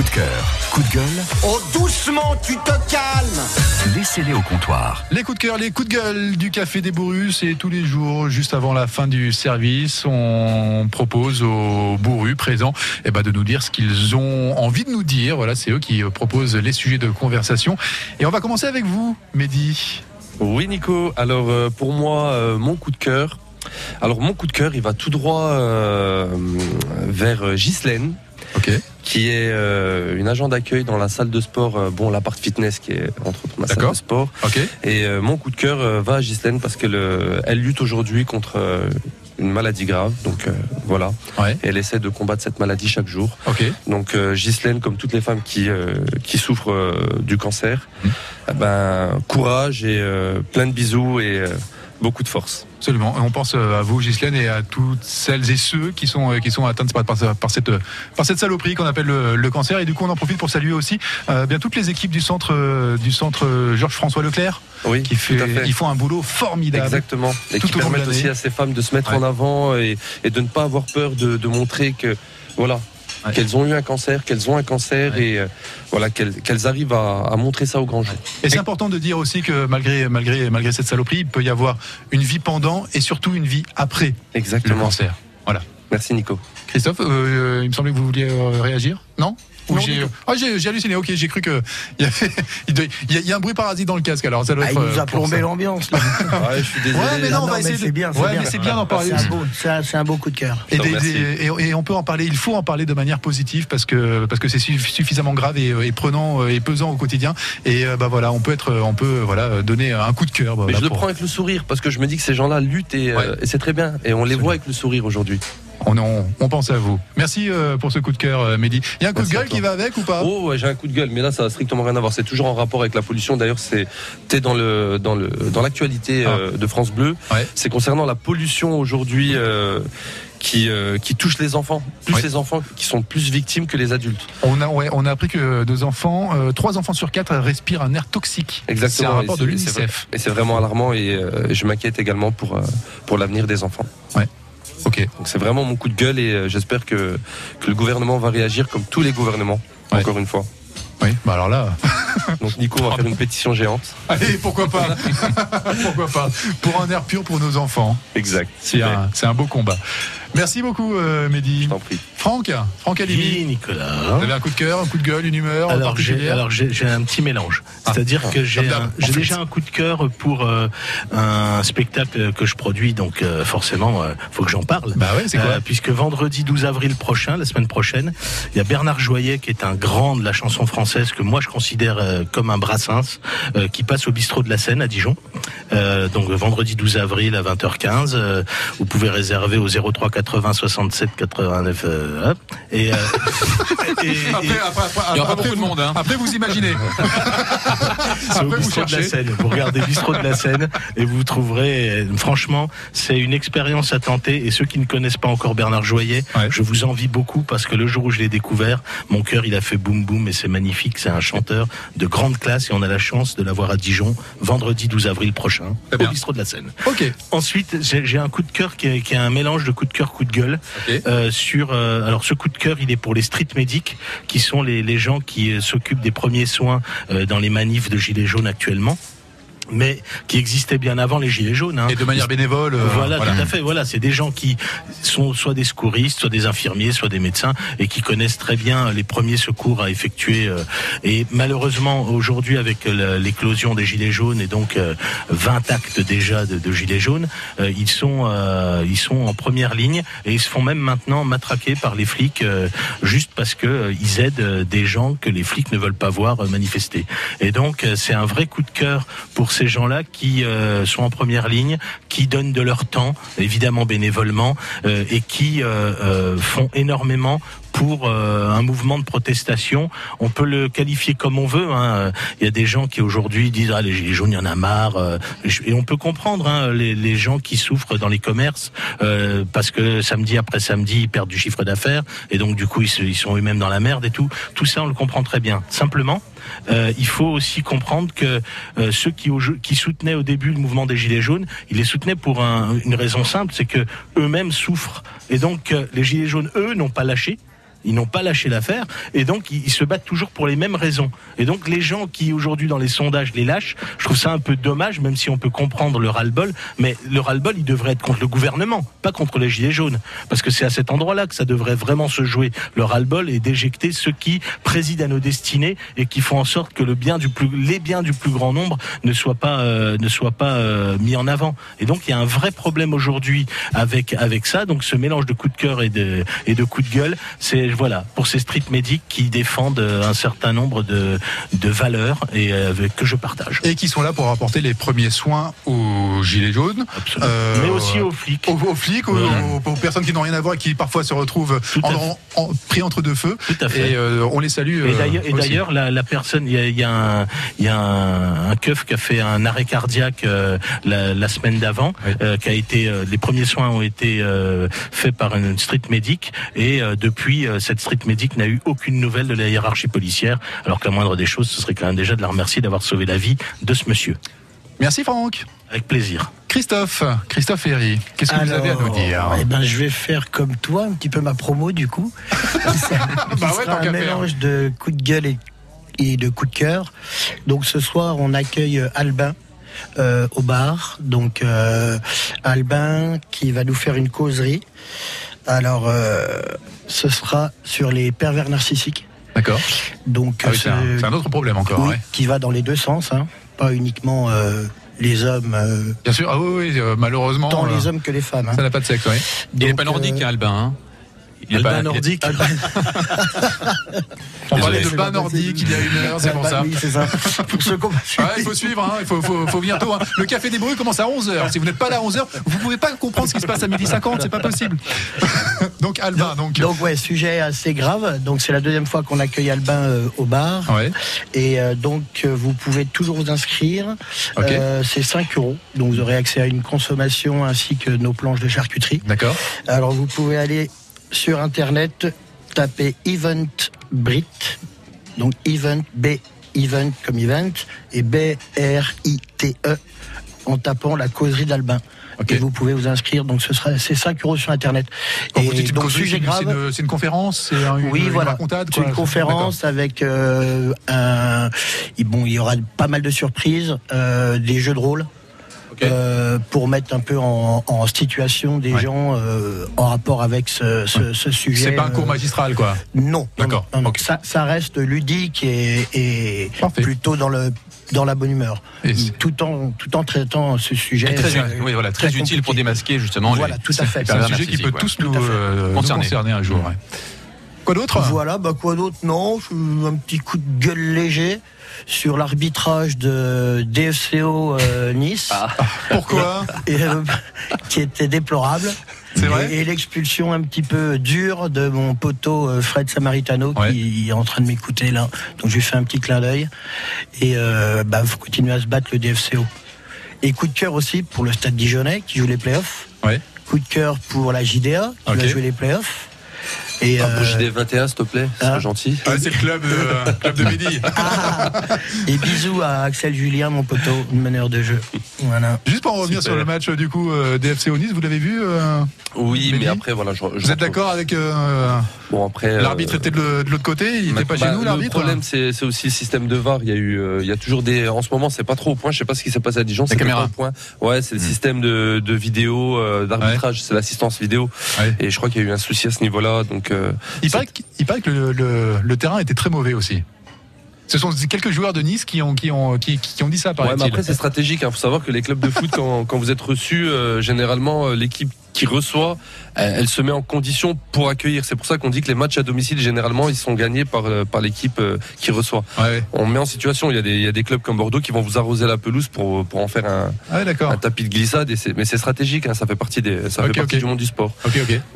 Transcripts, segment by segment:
Coup de cœur, coup de gueule, Oh, doucement, tu te calmes laissez-les au comptoir. Les coups de cœur, les coups de gueule du Café des Bourrus, c'est tous les jours, juste avant la fin du service, on propose aux bourrus présents eh ben, de nous dire ce qu'ils ont envie de nous dire. Voilà, c'est eux qui euh, proposent les sujets de conversation. Et on va commencer avec vous, Mehdi. Oui Nico, alors euh, pour moi euh, mon coup de cœur, alors mon coup de cœur il va tout droit euh, vers Ghislaine Ok. Qui est euh, une agent d'accueil dans la salle de sport, euh, bon l'appart fitness qui est entre autres ma salle de sport. Ok. Et euh, mon coup de cœur euh, va à Ghislaine parce qu'elle euh, elle lutte aujourd'hui contre une maladie grave, donc euh, voilà. Ouais. Et elle essaie de combattre cette maladie chaque jour. Ok. Donc euh, Ghislaine, comme toutes les femmes qui, euh, qui souffrent du cancer, Mhm. eh ben, courage et euh, plein de bisous et euh, beaucoup de force. Absolument. On pense euh, à vous, Ghislaine, et à toutes celles et ceux qui sont, euh, qui sont atteints par, par, par cette, par cette saloperie qu'on appelle le, le cancer. Et du coup, on en profite pour saluer aussi euh, bien toutes les équipes du centre, euh, du centre Georges-François Leclerc, Oui, qui fait, tout à fait. ils font un boulot formidable. Exactement. Et Tout qui permettent aussi à ces femmes de se mettre Ouais. en avant et, et de ne pas avoir peur de, de montrer que voilà. Ouais. Qu'elles ont eu un cancer, qu'elles ont un cancer Ouais. et euh, voilà qu'elles arrivent à, à montrer ça au grand jour. Et c'est important de dire aussi que malgré, malgré, malgré cette saloperie, il peut y avoir une vie pendant et surtout une vie après le Exactement. cancer. Merci Nico. Christophe, euh, il me semblait que vous vouliez euh, réagir Non, j'ai, ah, j'ai, j'ai halluciné, ok, j'ai cru que il y, a, il y a un bruit parasite dans le casque alors ça doit Ah, être. Il nous euh, a pour plombé ça. l'ambiance. là. Ouais, je suis désolé. Ouais, mais non, on Non, va mais essayer c'est bien, ouais, bien. c'est bien d'en parler C'est un, beau, c'est un- c'est un beau coup de cœur. Et, Non, des- merci. des- et- et on peut en parler, il faut en parler de manière positive parce que parce que c'est suff- suffisamment grave et, euh, et prenant euh, et pesant au quotidien. Et euh, bah voilà, on peut être, on peut euh, voilà donner un coup de cœur. bah, Mais je le prends avec le sourire parce que je me dis que ces gens-là luttent et, euh, Ouais. c'est très bien. Et on les Absolument. voit avec le sourire aujourd'hui. On, pense à vous. Merci euh, pour ce coup de cœur, euh, Mehdi. Il y a un coup Merci de gueule qui va avec ou pas? Oh, ouais, j'ai un coup de gueule, mais là, ça a strictement rien à voir. C'est toujours en rapport avec la pollution. D'ailleurs, c'était dans le dans le dans l'actualité euh, de France Bleu. Ah. Ouais. C'est concernant la pollution aujourd'hui. euh, qui, euh, qui touche les enfants, plus Ouais. les enfants qui sont plus victimes que les adultes. On a, ouais, on a appris que deux enfants, euh, trois enfants sur quatre respirent un air toxique. Exactement. C'est un rapport de l'UNICEF. Et c'est vraiment alarmant et euh, je m'inquiète également pour, pour l'avenir des enfants. Ok. Donc c'est vraiment mon coup de gueule et euh, j'espère que, que le gouvernement va réagir comme tous les gouvernements, Ouais. encore une fois. Oui. Bah alors là. Donc Nico va faire une pétition géante. Allez, pourquoi pas Pourquoi pas Pour un air pur pour nos enfants. Exact. C'est un, un beau combat. Merci beaucoup, euh, Mehdi. Je t'en prie. Franck, Franck Alimi. Oui, Nicolas. Vous avez un coup de cœur, un coup de gueule, une humeur Alors j'ai particulière alors j'ai un petit mélange. Ah. C'est-à-dire que j'ai déjà un coup de cœur pour euh, un spectacle que je produis, donc euh, forcément euh, faut que j'en parle. Bah ouais, c'est quoi Euh, puisque vendredi 12 avril prochain, la semaine prochaine, il y a Bernard Joyet qui est un grand de la chanson française que moi je considère comme un Brassens, qui passe au bistrot de la Seine à Dijon. Donc vendredi 12 avril à 20h15. euh, vous pouvez réserver au 03 80 67 89. Euh, hop. et, euh, et- et- Après, après, après, Il y aura pas après, beaucoup de vous- monde, hein. Après, vous imaginez. C'est au Après, vous bistrot de la cherchez. Seine. Vous regardez bistrot de la Seine et vous trouverez, euh, franchement, c'est une expérience à tenter. Et ceux qui ne connaissent pas encore Bernard Joyet, Ouais. je vous envie beaucoup parce que le jour où je l'ai découvert, mon cœur, il a fait boum boum et c'est magnifique. C'est un chanteur de grande classe et on a la chance de l'avoir à Dijon vendredi 12 avril prochain au bistrot de la Seine. Ok. Ensuite, j'ai un coup de cœur qui est, qui est un mélange de coup de cœur, coup de gueule. Euh, sur, euh, alors ce coup de cœur, il est pour les street medics, qui sont les, les gens qui euh, s'occupent des premiers soins euh, dans les manifs de gilets jaunes actuellement. Mais qui existaient bien avant les gilets jaunes. hein. Et de manière bénévole. euh, Voilà, tout à fait. Voilà, c'est des gens qui sont soit des secouristes, soit des infirmiers, soit des médecins, et qui connaissent très bien les premiers secours à effectuer. euh, Et malheureusement, aujourd'hui, avec la- l'éclosion des gilets jaunes et donc euh, 20 actes déjà de, de gilets jaunes, euh, ils sont euh, ils sont en première ligne et ils se font même maintenant matraquer par les flics euh, juste parce que euh, ils aident euh, des gens que les flics ne veulent pas voir euh, manifester. Et donc, euh, c'est un vrai coup de cœur pour ces gens-là qui euh, sont en première ligne, qui donnent de leur temps, évidemment bénévolement, euh, et qui euh, font énormément pour euh, un mouvement de protestation. On peut le qualifier comme on veut. hein. Il y a des gens qui aujourd'hui disent ah les gilets jaunes, il y en a marre. euh, Et on peut comprendre hein, les, gens qui souffrent dans les commerces euh, parce que samedi après samedi ils perdent du chiffre d'affaires et donc du coup ils, se- ils sont eux-mêmes dans la merde et tout. Tout ça on le comprend très bien. Simplement, euh, il faut aussi comprendre que euh, ceux qui, qui soutenaient au début le mouvement des Gilets jaunes, ils les soutenaient pour un- une raison simple, c'est que eux-mêmes souffrent. Et donc euh, les Gilets jaunes, eux, n'ont pas lâché. Ils n'ont pas lâché l'affaire et donc ils, se battent toujours pour les mêmes raisons. Et donc les gens qui aujourd'hui dans les sondages les lâchent, je trouve ça un peu dommage, même si on peut comprendre le ras-le-bol. Mais le ras-le-bol, il devrait être contre le gouvernement, pas contre les gilets jaunes, parce que c'est à cet endroit-là que ça devrait vraiment se jouer. Le ras-le-bol et d'éjecter ceux qui président à nos destinées et qui font en sorte que le bien du plus, les biens du plus grand nombre ne soient pas, euh, ne soient pas euh, mis en avant. Et donc il y a un vrai problème aujourd'hui avec avec ça. Donc ce mélange de coups de cœur et de et de coups de gueule, c'est voilà pour ces street medics qui défendent euh, un certain nombre de valeurs et euh, que je partage. Et qui sont là pour apporter les premiers soins aux gilets jaunes. Euh, Mais aussi aux flics. aux, aux flics, aux, aux- aux personnes qui n'ont rien à voir et qui parfois se retrouvent en, fait. en- en- pris entre deux feux. Tout à fait. Et euh, on les salue. Et euh, d'ailleurs, d'ailleurs, la, la personne, il y a, y a un, il y a un, un keuf qui a fait un arrêt cardiaque euh, la, la semaine d'avant, Oui. euh, qui a été, euh, les premiers soins ont été euh, faits par une street medic, et euh, depuis, euh, cette street medic n'a eu aucune nouvelle de la hiérarchie policière, alors que la moindre des choses, ce serait quand même déjà de la remercier d'avoir sauvé la vie de ce monsieur. Merci Franck. Avec plaisir. Christophe, Christophe Herry, qu'est-ce que vous avez à nous dire? eh ben, je vais faire comme toi, un petit peu ma promo du coup. C'est Bah ouais, un mélange de coups de gueule et, et de coups de cœur. Donc ce soir, on accueille euh, Albin. euh, au bar, donc euh, Albin qui va nous faire une causerie. Alors, euh, ce sera sur les pervers narcissiques. D'accord. Donc, Ah oui, c'est un, ce- c'est un autre problème encore. oui, ouais. qui va dans les deux sens, hein, pas uniquement euh, les hommes, euh, Bien sûr. Ah oui, oui, euh, malheureusement. tant euh, les hommes que les femmes. hein. Ça n'a pas de sexe, oui. Il n'est pas nordique, euh, hein, Albin. hein. Il est pas nordique. On parlait de bain nordique il y a une heure, c'est pour ça. Ouais, il faut suivre, hein, il faut, faut, faut venir tôt. hein. Le café des bruits commence à 11h. Si vous n'êtes pas là à 11h, vous pouvez pas comprendre ce qui se passe à midi 50, c'est pas possible. donc Albin, donc. Donc ouais, sujet assez grave. Donc c'est la deuxième fois qu'on accueille Albin euh, au bar. Ouais, Et euh, donc euh, vous pouvez toujours vous inscrire. Euh, c'est 5 euros. Donc vous aurez accès à une consommation ainsi que nos planches de charcuterie. d'accord. Alors vous pouvez aller sur internet, taper Eventbrit. Donc Event B Event comme event et B R I T E en tapant la causerie d'Albin. Et vous pouvez vous inscrire. Donc ce sera c'est 5 euros sur internet. Quand et vous dites donc sujet grave. c'est une, conférence, c'est un- une, Oui, une voilà. C'est une conférence avec euh, un. Bon, il y aura pas mal de surprises, euh, des jeux de rôle. Euh, pour mettre un peu en, en situation des Ouais. gens euh, en rapport avec ce, ce, ce sujet. C'est pas un euh, cours magistral, quoi. Non, D'accord, non, non, non. ok. Ça, ça reste ludique et, plutôt dans le dans la bonne humeur, Et tout en tout en traitant ce sujet. Et très, euh, oui, voilà, très, utile compliqué. pour démasquer justement Voilà, les, tout à fait. C'est un sujet qui peut tous nous, euh, Concerner. concerner un jour. ouais. Quoi d'autre? Voilà, bah quoi d'autre? Non, un petit coup de gueule léger sur l'arbitrage de DFCO euh, Nice, Pourquoi? Et, euh, qui était déplorable. C'est vrai? Et, et l'expulsion un petit peu dure de mon poteau euh, Fred Samaritano Ouais. qui est en train de m'écouter là. Donc je lui fais un petit clin d'œil. Et euh, bah faut continuer à se battre le DFCO. Et coup de cœur aussi pour le Stade Dijonais qui joue les playoffs. Ouais. Coup de cœur pour la JDA qui Ok. va jouer les playoffs. Et euh, pour JD 21, s'il te plaît, c'est ah. gentil. Ah, C'est le club de, club de midi. Ah, et bisous à Axel Julien, mon poteau, meneur de jeu. Voilà. Juste pour en revenir Super. sur le match euh, du coup euh, DFC Nice, vous l'avez vu euh, Oui, Mehdi? mais après, voilà. Je, je Vous êtes d'accord avec euh, Bon, après. euh, l'arbitre était de le- l'autre côté, il n'était pas bah, chez nous Le l'arbitre. problème, c'est c'est aussi le système de VAR. Il y a eu, euh, il y a toujours des. En ce moment, c'est pas trop au point. Je sais pas ce qui s'est passé à Dijon. C'est caméra. pas au point. Ouais, c'est le système de, de vidéo, euh, d'arbitrage. C'est l'assistance vidéo. Ouais. Et je crois qu'il y a eu un souci à ce niveau-là. Donc. euh, Il paraît, qu'- il paraît que le, le- le terrain était très mauvais aussi. Ce sont quelques joueurs de Nice qui ont, qui ont, qui, qui ont dit ça, Ouais, paraît-il. mais après c'est stratégique. Il faut savoir que les clubs de foot, quand, quand vous êtes reçus, euh, généralement l'équipe qui reçoit, elle, elle se met en condition pour accueillir. C'est pour ça qu'on dit que les matchs à domicile, généralement, ils sont gagnés par, euh, par l'équipe euh, qui reçoit. Ouais. On met en situation. Il y, a des, il y a des clubs comme Bordeaux qui vont vous arroser la pelouse pour, pour en faire un, Ah ouais, un tapis de glissade. Et mais c'est stratégique. hein, ça fait partie des, ça fait partie du monde du sport.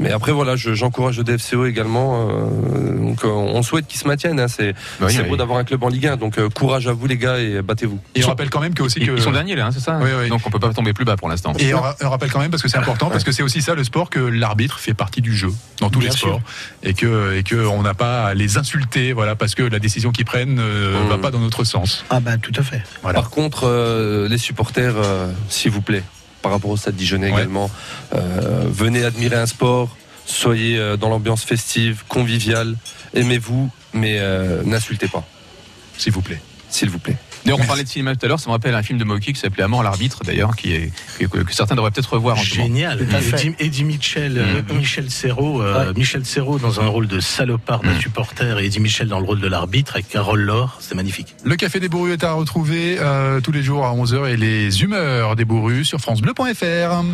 Mais après voilà, je- j'encourage le DFCO également. euh, donc euh, on souhaite qu'ils se maintiennent. hein, c'est Bah oui, oui. beau d'avoir un club en Ligue 1. Donc euh, courage à vous les gars et battez-vous. Et on rappelle quand même que aussi Ils, que. ils sont derniers là, hein, c'est ça Oui, oui. Donc on peut pas tomber plus bas pour l'instant. Et on, ra- on rappelle quand même parce que c'est important parce que c'est aussi ça le sport que l'arbitre fait partie du jeu dans tous Bien les sports et que et que on n'a pas à les insulter voilà parce que la décision qu'ils prennent ne Mmh. va pas dans notre sens. Ah bah tout à fait. Voilà. Par contre, euh, les supporters, euh, s'il vous plaît, par rapport au stade Dijonais Ouais. également, euh, venez admirer un sport. Soyez euh, dans l'ambiance festive, conviviale. Aimez-vous, mais euh, n'insultez pas, S'il vous plaît. s'il vous plaît. D'ailleurs, on parlait de cinéma tout à l'heure, ça me rappelle un film de Moki qui s'appelait Amant l'arbitre, d'ailleurs, qui est, que, que certains devraient peut-être revoir en. Génial. Eddie, Eddie Mitchell, Mhm. Michel Serrault, euh, Michel Serrault dans un rôle de salopard d'un Mhm. supporter et Eddie Mitchell dans le rôle de l'arbitre avec Carole Laure, c'est magnifique. Le Café des Bourrus est à retrouver euh, tous les jours à 11h et les humeurs des Bourrus sur FranceBleu.fr.